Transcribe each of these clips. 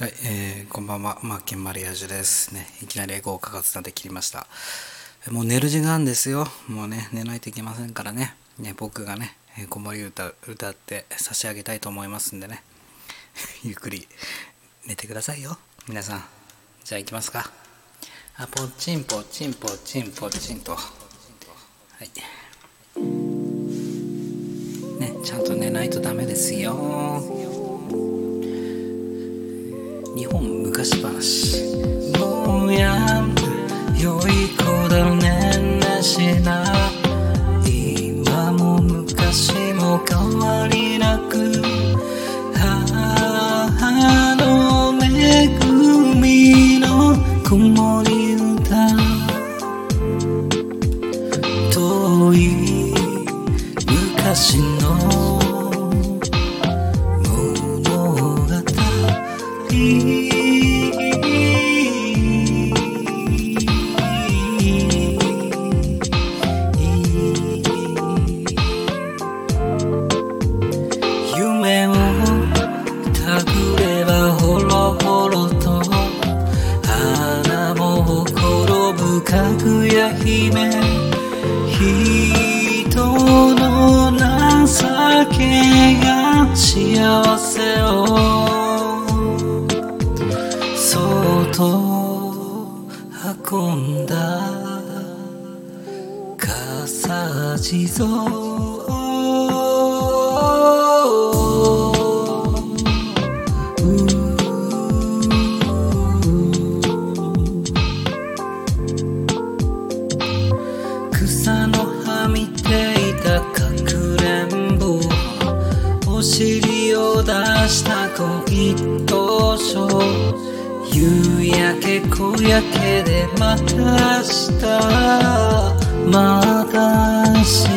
はい、えー、こんばんは、マーケンマリアージュです。ね、いきなりエゴをかかつたんで切りました。もう寝る時間ですよ。もうね、寝ないといけませんからね。ね、僕がね、えー子守歌歌って差し上げたいと思いますんでね。ゆっくり寝てくださいよ。皆さん。じゃあ行きますか。あ、ポッチンポッチンポッチンポッチンと。はい。ね、ちゃんと寝ないとダメですよ。日本昔話。もうやん良い子だねんなしな。今も昔も変わりの葉見ていたかくれんぼ。お尻を出した恋当初夕焼け小焼けでまたした。またし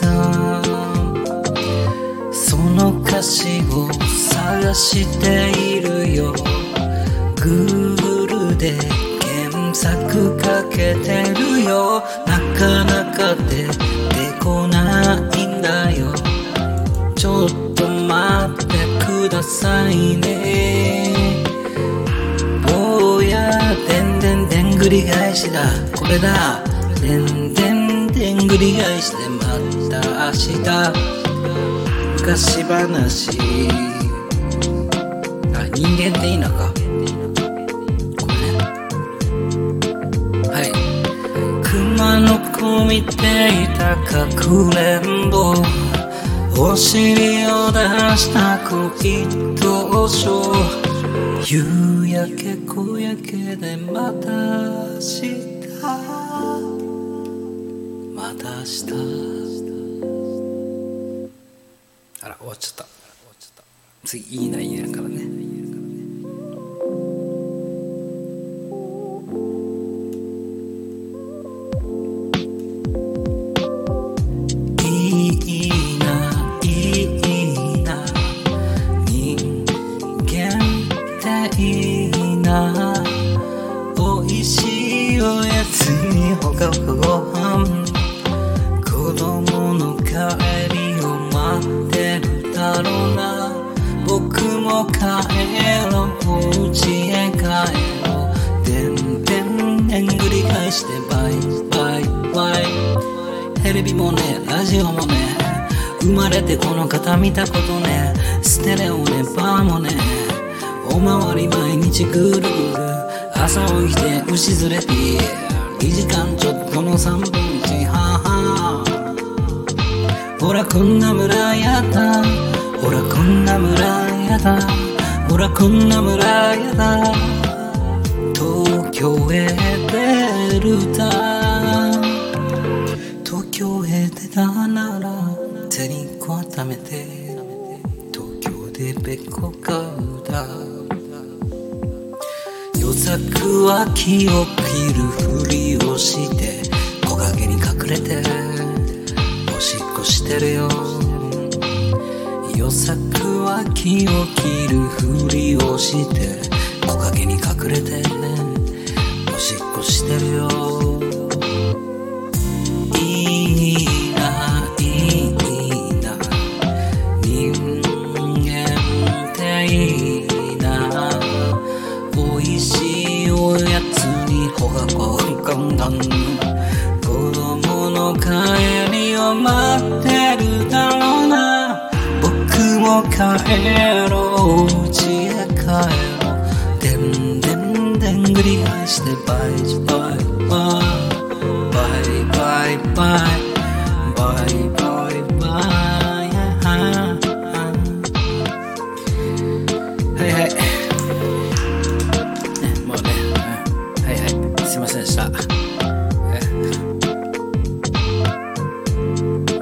た。その歌詞を探しているよ。Google で検索かけてるよ。なかなか出てこないんだよ。ちょっと待ってくださいね。坊やでんでんでんぐり返しだ。これだ。でんでんでんぐり返しでまた明日。昔話。あ人間っていいのか。熊の子見ていたかくれんぼ。お尻を出した恋当初夕焼け小焼けでまた明日。また明日。あら終わっちゃった。次いいないいなからね。生まれてこの方見たことね。ステレオねバーもね。おまわり毎日ぐるぐる。朝起きて牛ずれて。2時間ちょっとの3分地ははほらこんな村やだ。ほらこんな村やだ。ほらこんな村やだ。東京へ出るだにこうためて東京でべこ買う。だ夜作は気を切るふりをして木陰に隠れておしっこしてるよ。夜作は気を切るふりをして木陰に隠れておしっこしてるよ。いいも帰ろう家へ帰ろうでんでんでんぐり返してバイバイバイバイバイバイバイバイバイはいはいもうねはいはいすいませんでした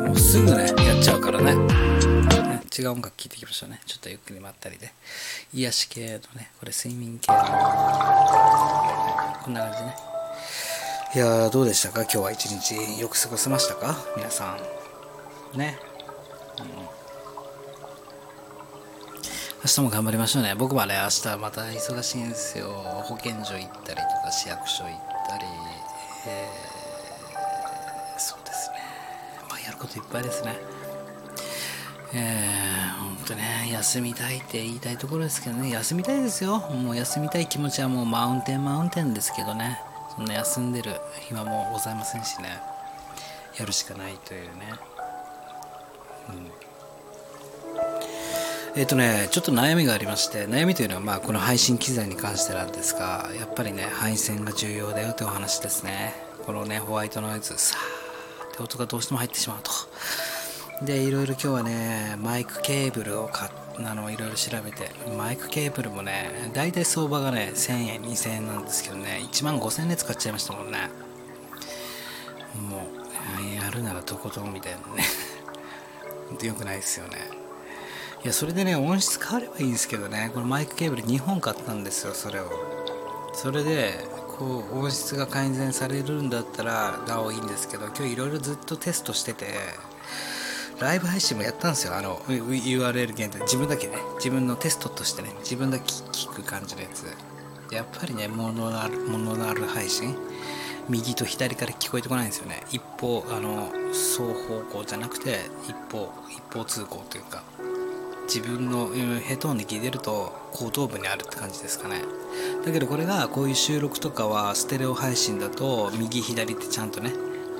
もうすぐねう音楽聴いていきましょうね。ちょっとゆっくりまったりで。癒し系のねこれ睡眠系の。こんな感じね。いやーどうでしたか？今日は一日。よく過ごせましたか？皆さん。ね、うん。明日も頑張りましょうね。僕はね明日また忙しいんですよ。保健所行ったりとか市役所行ったり。えー、そうですね。まあやることいっぱいですね。えー、ほんとね、休みたいって言いたいところですけどね、休みたいですよ。もう休みたい気持ちはもうマウンテンマウンテンですけどね、そんな休んでる暇もございませんしね、やるしかないというね。うん、えっ、とね、ちょっと悩みがありまして、悩みというのはまあこの配信機材に関してなんですが、やっぱりね、配線が重要だよというお話ですね。このね、ホワイトノイズ、さーって音がどうしても入ってしまうと。でいろいろ今日はねマイクケーブルを買あのいろいろ調べて。マイクケーブルもね大体相場がね1000円2000円なんですけどね1万5000円で使っちゃいましたもんね。もうやるならとことんみたいなね。よくないですよね。いやそれでね音質変わればいいんですけどねこのマイクケーブル2本買ったんですよそれを。それでこう音質が改善されるんだったらなおいいんですけど今日いろいろずっとテストしててライブ配信もやったんですよ。あの、URL 限定。自分だけね、自分のテストとしてね、自分だけ聞く感じのやつ。やっぱりね、モノラル、モノラル配信。右と左から聞こえてこないんですよね。一方、あの、双方向じゃなくて、一方、一方通行というか、自分のヘッドホンで聞いてると後頭部にあるって感じですかね。だけどこれがこういう収録とかはステレオ配信だと右左ってちゃんとね、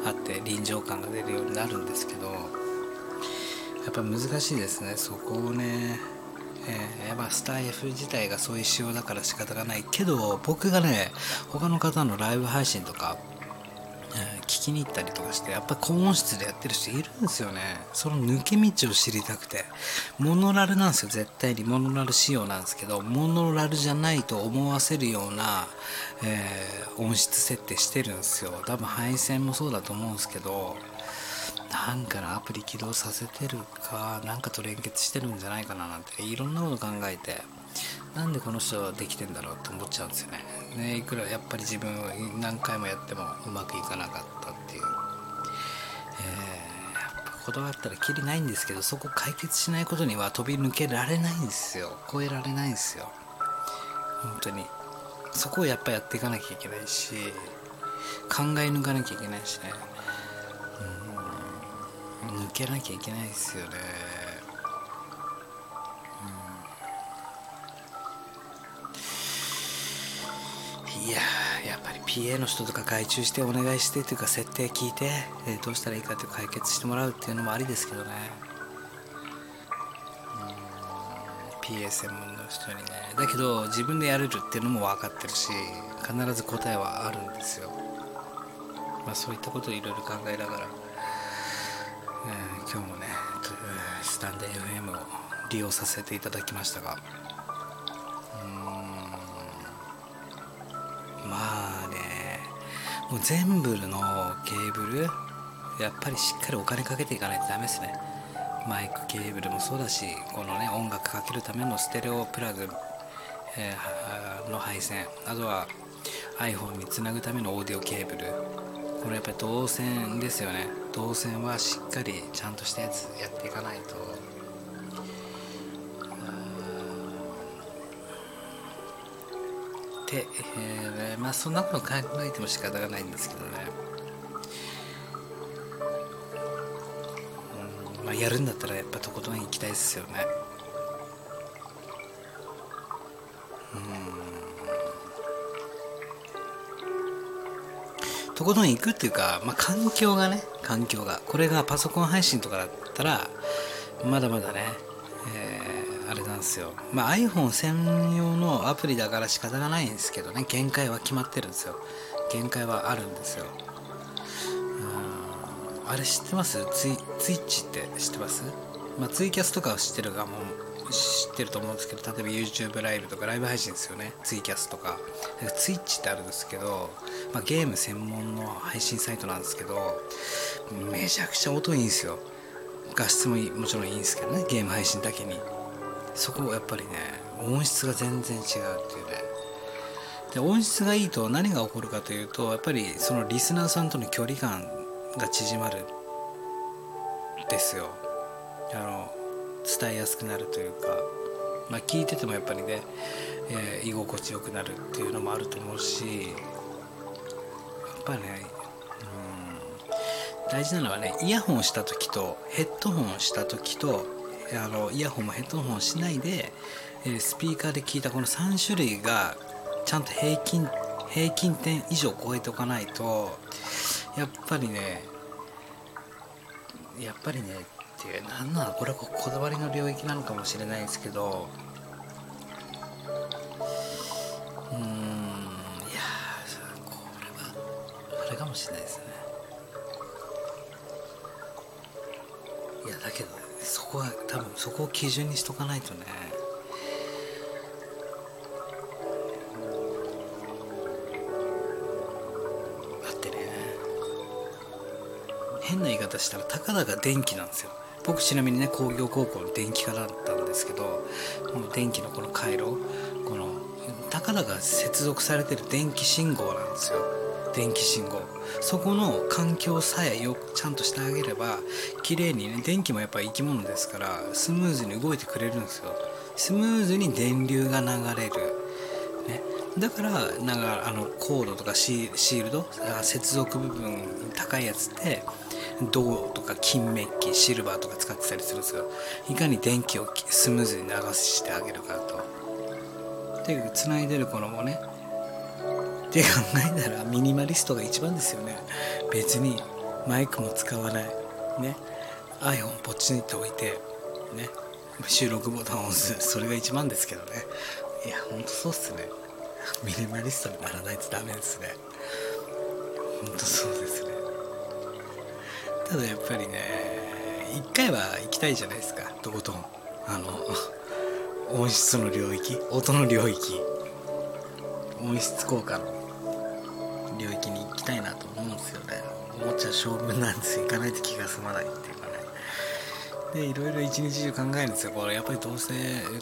あって臨場感が出るようになるんですけど、やっぱ難しいですね。そこをね、えー、まあ、スター F 自体がそういう仕様だから仕方がないけど僕がね他の方のライブ配信とか、えー、聞きに行ったりとかしてやっぱ高音質でやってる人いるんですよね。その抜け道を知りたくて。モノラルなんですよ。絶対に。モノラル仕様なんですけどモノラルじゃないと思わせるような、えー、音質設定してるんですよ。多分配線もそうだと思うんですけどなんかのアプリ起動させてるかなんかと連結してるんじゃないかななんていろんなこと考えてなんでこの人はできてんだろうって思っちゃうんですよね。ねいくらやっぱり自分何回もやってもうまくいかなかったっていう、えー、やっぱ断ったらきりないんですけどそこ解決しないことには飛び抜けられないんですよ。超えられないんですよ。本当に。そこをやっぱやっていかなきゃいけないし考え抜かなきゃいけないしね。抜けなきゃいけないですよね、うん、いややっぱり PA の人とか外注してお願いしてというか設定聞いて、え、どうしたらいいかって解決してもらうっていうのもありですけどね、うん、PA 専門の人にね。だけど自分でやれるっていうのも分かってるし必ず答えはあるんですよ。まあそういったことをいろいろ考えながら。えー、今日もね、スタンデー FM を利用させていただきましたがうんまあねもう全部のケーブルやっぱりしっかりお金かけていかないとダメですね。マイクケーブルもそうだしこのね音楽かけるためのステレオプラグ、えー、の配線あとは iPhone につなぐためのオーディオケーブルこれやっぱり導線ですよね。導線はしっかりちゃんとしたやつやっていかないと。で、えー、まあそんなこと考えても仕方がないんですけどね。うん。まあやるんだったらやっぱとことん行きたいですよね。とことん行くっていうか、まあ、環境がね環境が。これがパソコン配信とかだったらまだまだね、えー、あれなんですよ、まあ、iPhone 専用のアプリだから仕方がないんですけどね限界は決まってるんですよ。限界はあるんですよ。あれ知ってます？ツイツイッチって知ってます？まあ、ツイキャスとかは知ってるがもう知ってると思うんですけど例えば YouTube ライブとかライブ配信ですよね。ツイキャスとか。ツイッチってあるんですけど、まあ、ゲーム専門の配信サイトなんですけどめちゃくちゃ音いいんですよ。画質ももちろんいいんですけどね。ゲーム配信だけに。そこやっぱりね音質が全然違うっていうね。で音質がいいと何が起こるかというとやっぱりそのリスナーさんとの距離感が縮まるですよ。あの伝えやすくなるというか、まあ、聞いててもやっぱりね、えー、居心地よくなるっていうのもあると思うしやっぱりね、大事なのはねイヤホンした時とヘッドホンした時とあのイヤホンもヘッドホンしないで、え、スピーカーで聞いたこの3種類がちゃんと平均平均点以上超えておかないとやっぱりねやっぱりねっていう何なのこれこだわりの領域なのかもしれないですけどうーんいやこれはあれかもしれないですね。いやだけどそこは多分そこを基準にしとかないとね。変な言い方したらたかだか電気なんですよ。僕ちなみにね工業高校の電気科だったんですけどこの電気のこの回路このたかだか接続されてる電気信号なんですよ。電気信号。そこの環境さえよくちゃんとしてあげれば綺麗にね電気もやっぱ生き物ですからスムーズに動いてくれるんですよ。スムーズに電流が流れる、ね、だからなんかあのコードとかシールド接続部分高いやつって銅とか金メッキシルバーとか使ってたりするんですよいかに電気をスムーズに流してあげるかと。で繋いでるこのもねって考えたらミニマリストが一番ですよね。別にマイクも使わない。ね。iPhone ポチって置いてね。収録ボタンを押す。それが一番ですけどね。いやほんとそうっすね。ミニマリストにならないとダメですね。ほんとそうですただやっぱりね一回は行きたいじゃないですか。とことん。あの 音質の領域。音の領域。音質効果の領域に行きたいなと思うんですよね。思っちゃう性分なんですよ。行かないと気が済まないっていうかね。でいろいろ一日中考えるんですよ。これやっぱりどうせ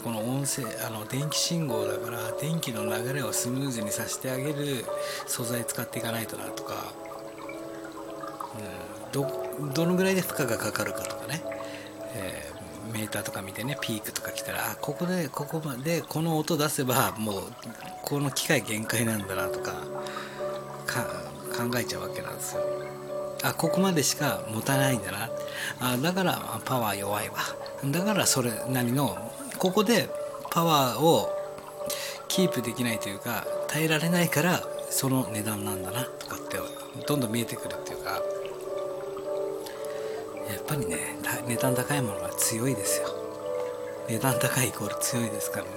この音声あの電気信号だから電気の流れをスムーズにさせてあげる素材使っていかないとなとか、うん、どどのぐらいで負荷がかかるかとかね、えー、メーターとか見てねピークとか来たらあここでここまでこの音出せばもうこの機械限界なんだなとか考えちゃうわけなんですよ。あここまでしか持たないんだな。あだからパワー弱いわ。だからそれなりのここでパワーをキープできないというか耐えられないからその値段なんだなとかってどんどん見えてくるっていうか。やっぱりね値段高いものは強いですよ。値段高いイコール強いですからね。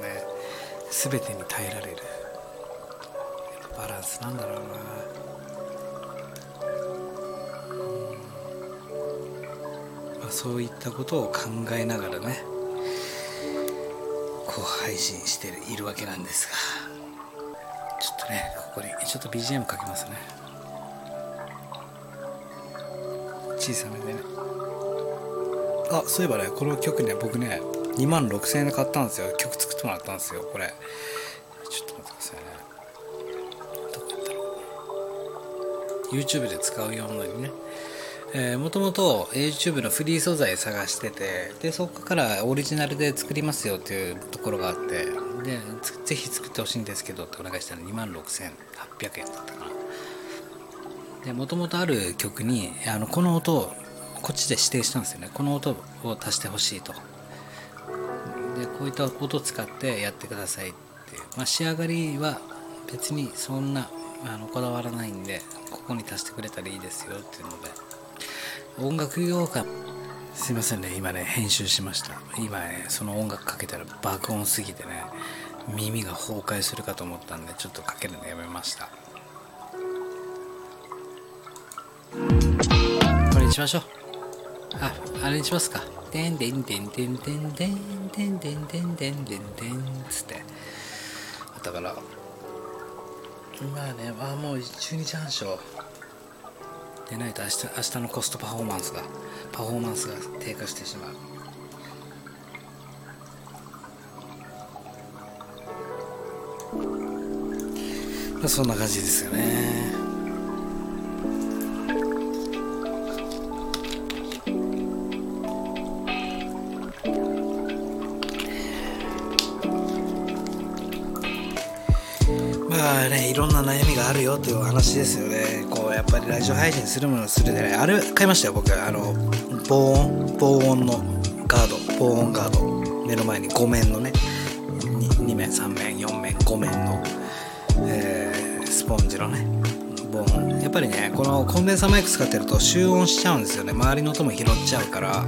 全てに耐えられる。バランスなんだろうな、そういったことを考えながらねこう配信しているわけなんですが。ちょっとねここにちょっと BGM かけますね。小さめでね。あそういえばねこの曲ね僕ね2万6000円で買ったんですよ。曲作ってもらったんですよこれ。ちょっと待ってくださいね。どこ行ったろう YouTube で使うようにね。えー、もともと YouTube のフリー素材探しててでそこからオリジナルで作りますよっていうところがあってでぜひ作ってほしいんですけどってお願いしたら2万6800円だったかな。でもともとある曲にあのこの音こっちで指定したんですよね。この音を足してほしいと。でこういった音を使ってやってくださいっていう、まあ、仕上がりは別にそんなあのこだわらないんでここに足してくれたらいいですよっていうので。音楽業界すいませんね。今ね編集しました。今ねその音楽かけたら爆音すぎてね耳が崩壊するかと思ったんでちょっとかけるのやめました。これにしましょう。ああれにしますか「てんてんてんてんてんてんてんてんてんてんてんてん」つって。だからまあねまあもう12時半勝でないと明日明日のコストパフォーマンスがパフォーマンスが低下してしまう。そんな感じですよね。ねいろんな悩みがあるよという話ですよね。こうやっぱりラジオ配信するものするでねあれ買いましたよ僕。あの防音？防音のガード。防音ガード。目の前に5面のね。2, 2面3面4面5面の、えー、スポンジのね。防音。やっぱりねこのコンデンサーマイク使ってると集音しちゃうんですよね。周りの音も拾っちゃうから。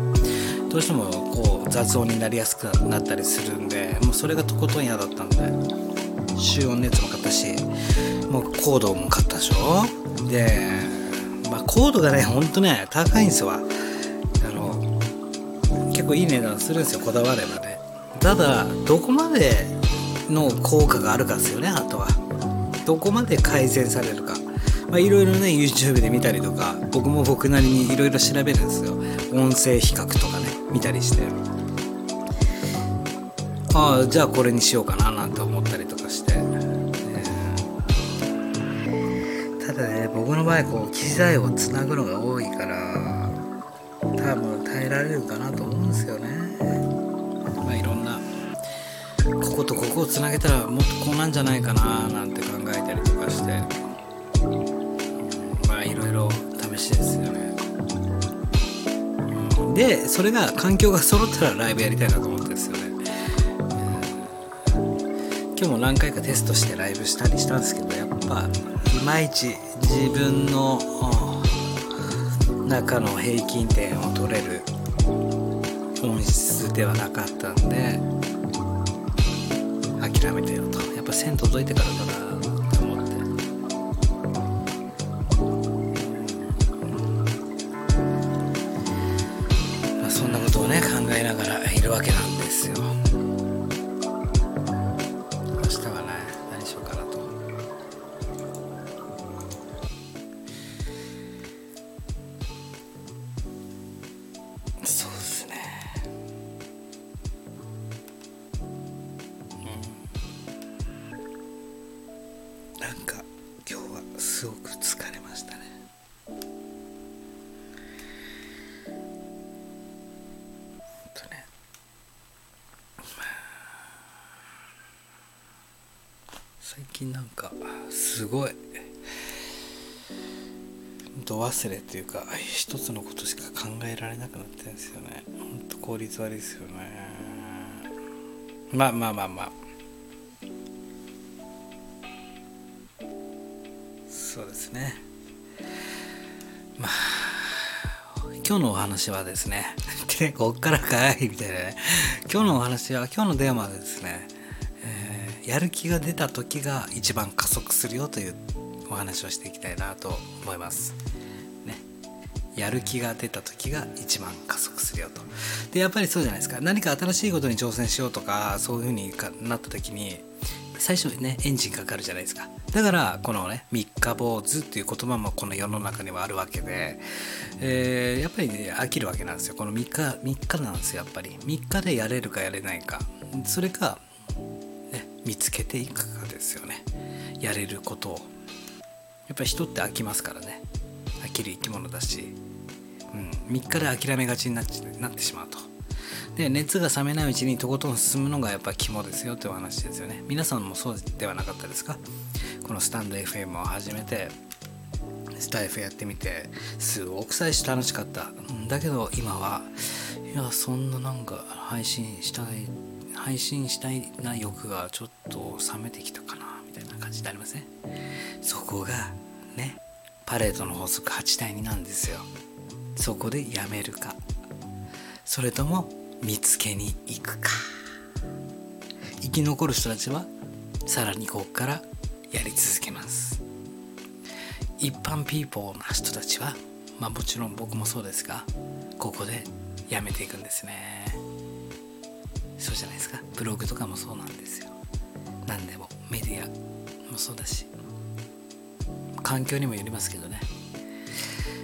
どうしてもこう雑音になりやすくなったりするんでもうそれがとことん嫌だったんで。集音のやつも買ったしもうコードも買ったでしょ？でまあコードがねほんとね高いんですわ。あの結構いい値段するんですよこだわればね。ただどこまでの効果があるかですよねあとは。どこまで改善されるか。まあいろいろね YouTube で見たりとか僕も僕なりにいろいろ調べるんですよ。音声比較とかね見たりして。ああじゃあこれにしようかななんて思ったりとかして、ね、ただね僕の場合こう機材をつなぐのが多いから多分耐えられるかなと思うんですよね。まあいろんなこことここをつなげたらもっとこうなんじゃないかななんて考えたりとかして。まあいろいろ試しですよね。でそれが環境が揃ったらライブやりたいなと思って今日も何回かテストしてライブしたりしたんですけどやっぱいまいち自分の中の平均点を取れる音質ではなかったんで諦めてよと。やっぱ線届いてからだなと思って。まあそんなことをね考えながらいるわけなんですよ。っていうか一つのことしか考えられなくなってるんですよね。ほんと効率悪いですよね。まあまあまあまあ。そうですね。まあ今日のお話はですね こっからかいみたいなね。今日のお話は今日のテーマはですねやる気が出た時が一番加速するよというお話をしていきたいなと思います。やる気が出た時が一番加速するよと。で、やっぱりそうじゃないですか。何か新しいことに挑戦しようとか、そういう風になった時に、最初にね、エンジンかかるじゃないですか。だから、このね、三日坊主っていう言葉もこの世の中にはあるわけで、えー、やっぱりね、飽きるわけなんですよ。この3日、3日なんですよ、やっぱり。3日でやれるかやれないか。それか、見つけていくかですよねやれることをやっぱり人って飽きますからね飽きる生き物だし、うん、3日で諦めがちになっなってしまうと。で熱が冷めないうちにとことん進むのがやっぱ肝ですよってお話ですよね。皆さんもそうではなかったですか？このスタンド FM を始めてスタイフやってみてすごく最初楽しかった。だけど今はいやそんななんか配信したい配信したいな欲がちょっと冷めてきたかなみたいな感じになりません、ね、そこがねパレードの法則8対2なんですよ。そこでやめるか。それとも見つけに行くか。生き残る人たちはさらにここからやり続けます。一般ピーポーな人たちはまあもちろん僕もそうですがここでやめていくんですね。そうじゃないですか。ブログとかもそうなんですよ。何でもメディアもそうだし。環境にもよりますけどね。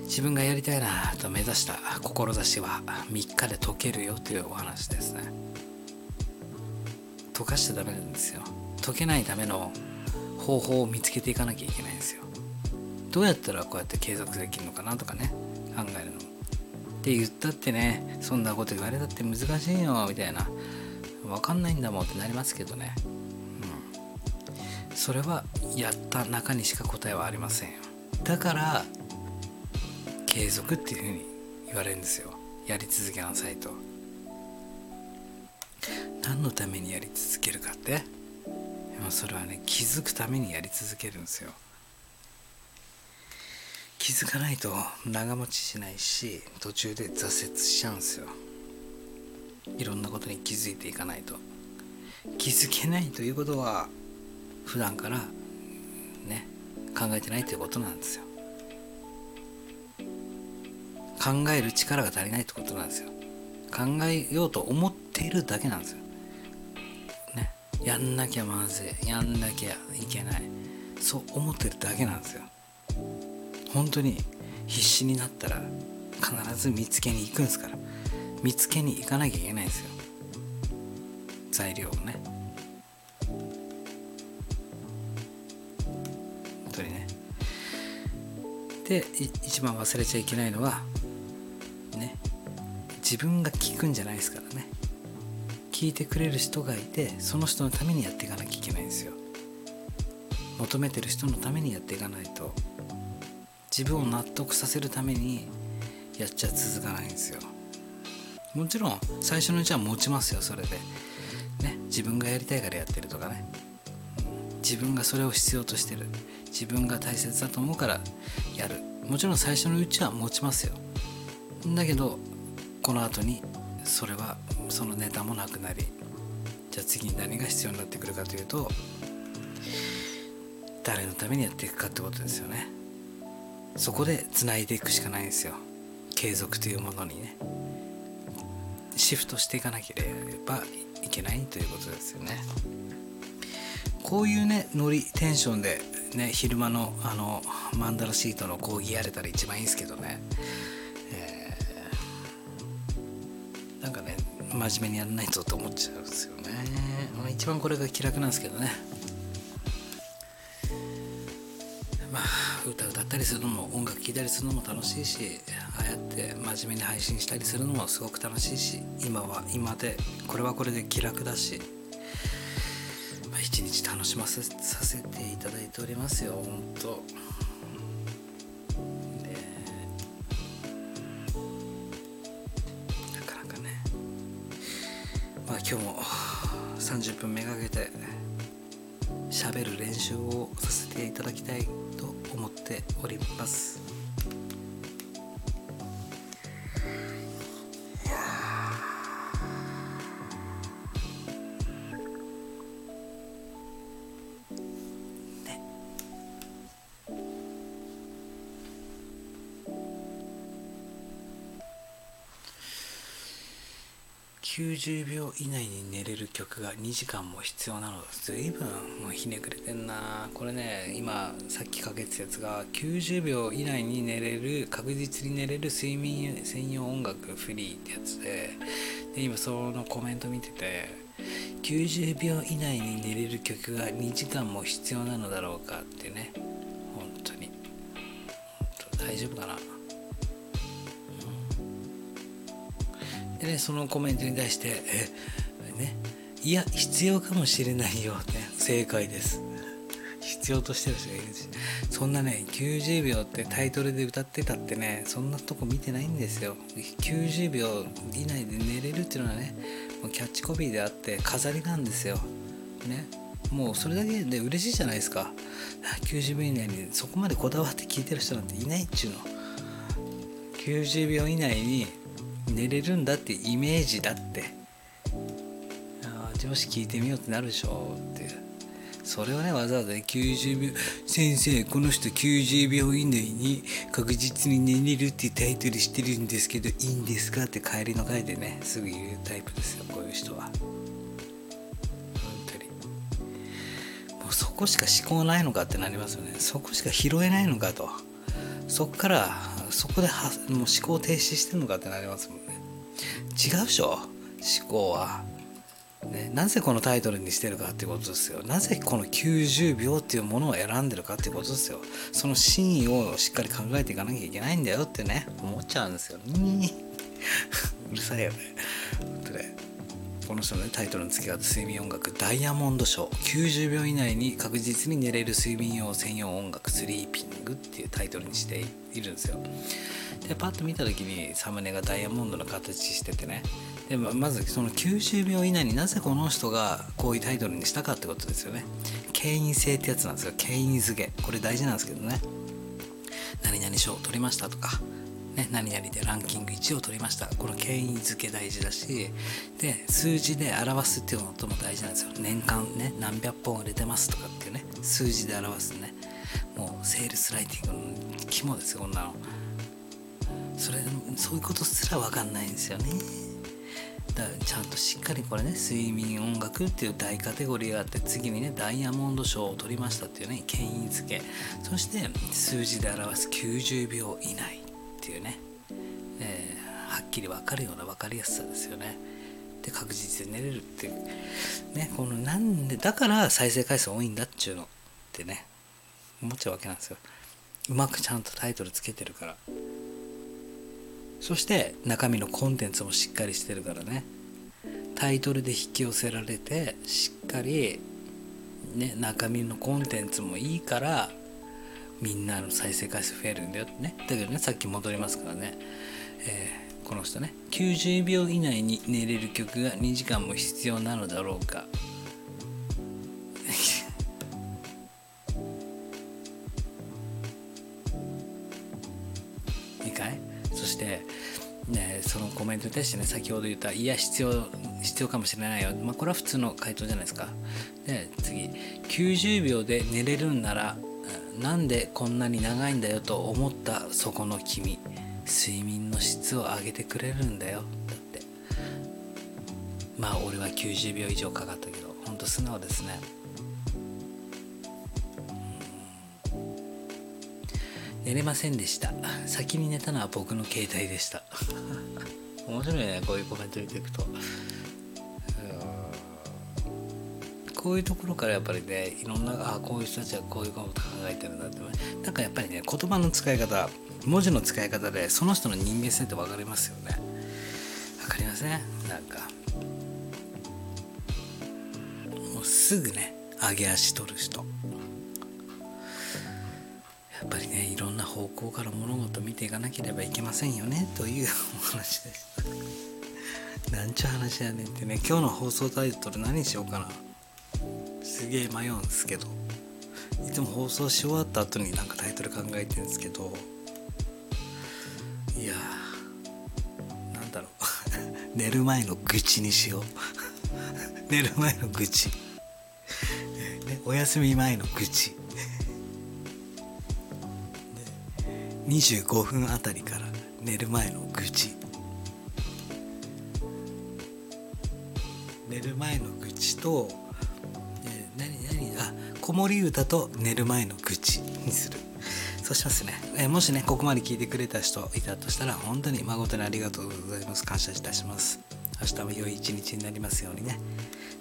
自分がやりたいなと目指した志は3日で解けるよというお話ですね。溶かしちゃダメなんですよ。解けないための方法を見つけていかなきゃいけないんですよ。どうやったらこうやって継続できるのかなとかね考えるの。って言ったってねそんなこと言われたって難しいよみたいな。分かんないんだもんってなりますけどね。うん。それはやった中にしか答えはありませんよ。だから継続っていうふうに言われるんですよ。やり続けなさいと。何のためにやり続けるかって？それはね気づくためにやり続けるんですよ。気づかないと長持ちしないし途中で挫折しちゃうんですよ。いろんなことに気づいていかないと。気づけないということは普段からね考えてないということなんですよ。考える力が足りないってことなんですよ。考えようと思っているだけなんですよ。ね。やんなきゃまずい。やんなきゃいけない。そう思ってるだけなんですよ。本当に必死になったら必ず見つけに行くんですから。見つけに行かなきゃいけないんですよ。材料をね。本当にね。で一番忘れちゃいけないのは自分が聞くんじゃないですからね。聞いてくれる人がいてその人のためにやっていかなきゃいけないんですよ。求めてる人のためにやっていかないと自分を納得させるためにやっちゃ続かないんですよ。もちろん最初のうちは持ちますよそれで。ね自分がやりたいからやってるとかね。自分がそれを必要としてる。自分が大切だと思うからやる。もちろん最初のうちは持ちますよ。だけどこの後にそれはそのネタもなくなりじゃあ次に何が必要になってくるかというと誰のためにやっていくかってことですよね。そこでつないでいくしかないんですよ。継続というものにね。シフトしていかなければいけないということですよね。こういうねノリテンションでね昼間のあのマンダラシートの講義やれたら一番いいんですけどね、真面目にやらないとと思っちゃうんですよね、まあ、一番これが気楽なんですけどね。まあ歌歌ったりするのも音楽聴いたりするのも楽しいしああやって真面目に配信したりするのもすごく楽しいし今は今でこれはこれで気楽だし、まあ、一日楽しませさせていただいておりますよ本当。今日も30分めがけて喋る練習をさせていただきたいと思っております。90秒以内に寝れる曲が2時間も必要なの。随分もうひねくれてんな。これね今さっきかけてたやつが90秒以内に寝れる確実に寝れる睡眠専用音楽フリーってやつで。で今そのコメント見てて90秒以内に寝れる曲が2時間も必要なのだろうかってね。本当に。大丈夫かな。でねそのコメントに対して「えねいや必要かもしれないよ」って正解です。必要としてる人がいるし。そんなね90秒ってタイトルで歌ってたってねそんなとこ見てないんですよ。90秒以内で寝れるっていうのはねもうキャッチコピーであって飾りなんですよ。ねもうそれだけで嬉しいじゃないですか。90秒以内にそこまでこだわって聞いてる人なんていないっちゅうの。90秒以内に寝れるんだってイメージだって。ああ上司聞いてみようってなるでしょって。それをねわざわざ、ね、90秒先生この人90秒以内に確実に寝れるってタイトルしてるんですけどいいんですかって帰りの会でねすぐ言うタイプですよこういう人は。本当に。もうそこしか思考ないのかってなりますよね。そこしか拾えないのかと。そっからそこではもう思考停止してんのかってなりますもん違うでしょ？思考は。ね、なぜこのタイトルにしてるかっていうことですよ。なぜこの90秒っていうものを選んでるかっていうことですよ。その真意をしっかり考えていかなきゃいけないんだよってね。思っちゃうんですよ。うるさいよね。本当ね。この人の、ね、タイトルの付け方睡眠音楽ダイヤモンドショー。90秒以内に確実に寝れる睡眠用専用音楽スリーピングっていうタイトルにしているんですよ。でパッと見た時にサムネがダイヤモンドの形しててね。でまずその90秒以内になぜこの人がこういうタイトルにしたかってことですよね。権威性ってやつなんですよ。権威づけこれ大事なんですけどね。何々賞を取りましたとか。ね、何々でランキング1を取りました。この権威づけ大事だし。で数字で表すっていうのとも大事なんですよ。年間ね何百本売れてますとかっていうね。数字で表すね。もうセールスライティングの肝ですよこんなの。それそういうことすら分かんないんですよね。だからちゃんとしっかりこれね睡眠音楽っていう大カテゴリーがあって次にねダイヤモンド賞を取りましたっていうね権威づけ。そして数字で表す90秒以内っていうね、えー、はっきり分かるような分かりやすさですよね。で確実に寝れるっていう。ねこのなんでだから再生回数多いんだっちゅうのってね思っちゃうわけなんですよ。うまくちゃんとタイトルつけてるから。そして中身のコンテンツもしっかりしてるからね。タイトルで引き寄せられてしっかり、ね、中身のコンテンツもいいからみんなの再生回数増えるんだよってね。だけどねさっき戻りますからね、えー、この人ね。90秒以内に寝れる曲が2時間も必要なのだろうか。対してね先ほど言ったいや必要必要かもしれないよ、まあ、これは普通の回答じゃないですか。で次。90秒で寝れるんならなんでこんなに長いんだよと思ったそこの君。睡眠の質を上げてくれるんだよ。だって。まあ俺は90秒以上かかったけど。ほんと素直ですね。寝れませんでした。先に寝たのは僕の携帯でした。面白いねこういうコメント見ていくと。こういうところからやっぱりねいろんなあこういう人たちはこういうこと考えてるんだってなんかやっぱりね言葉の使い方文字の使い方でその人の人間性って分かりますよね。分かりません？なんか。もうすぐね上げ足取る人。ぱりねいろんな方向から物事を見ていかなければいけませんよねというお話でした なんちゅう話やねんってね今日の放送タイトル何しようかな。すげえ迷うんですけど。いつも放送し終わった後になんかタイトル考えてるんですけど。いやーなんだろう。寝る前の愚痴にしよう。寝る前の愚痴、ね、お休み前の愚痴。25分あたりから寝る前の愚痴。寝る前の愚痴と、え、何何？あ子守歌と寝る前の愚痴にする。そうしますね、え、もしねここまで聞いてくれた人いたとしたら本当に誠にありがとうございます。感謝いたします。明日も良い一日になりますようにね。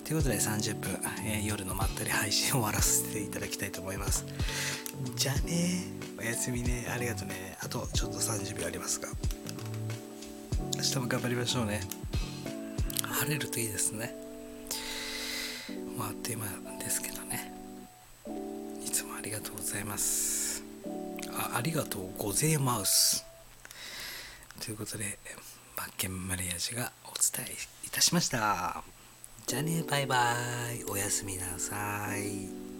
ということで30分、えー、夜のまったり配信を終わらせていただきたいと思います。じゃあねおやすみね。ありがとうね。あとちょっと30秒ありますが明日も頑張りましょうね。晴れるといいですね。もうあっという間ですけどね。いつもありがとうございます。あありがとう。ごぜマウス。ということでバッケンマリアージュがお伝えいたしました。じゃあね。バイバイ。おやすみなさい。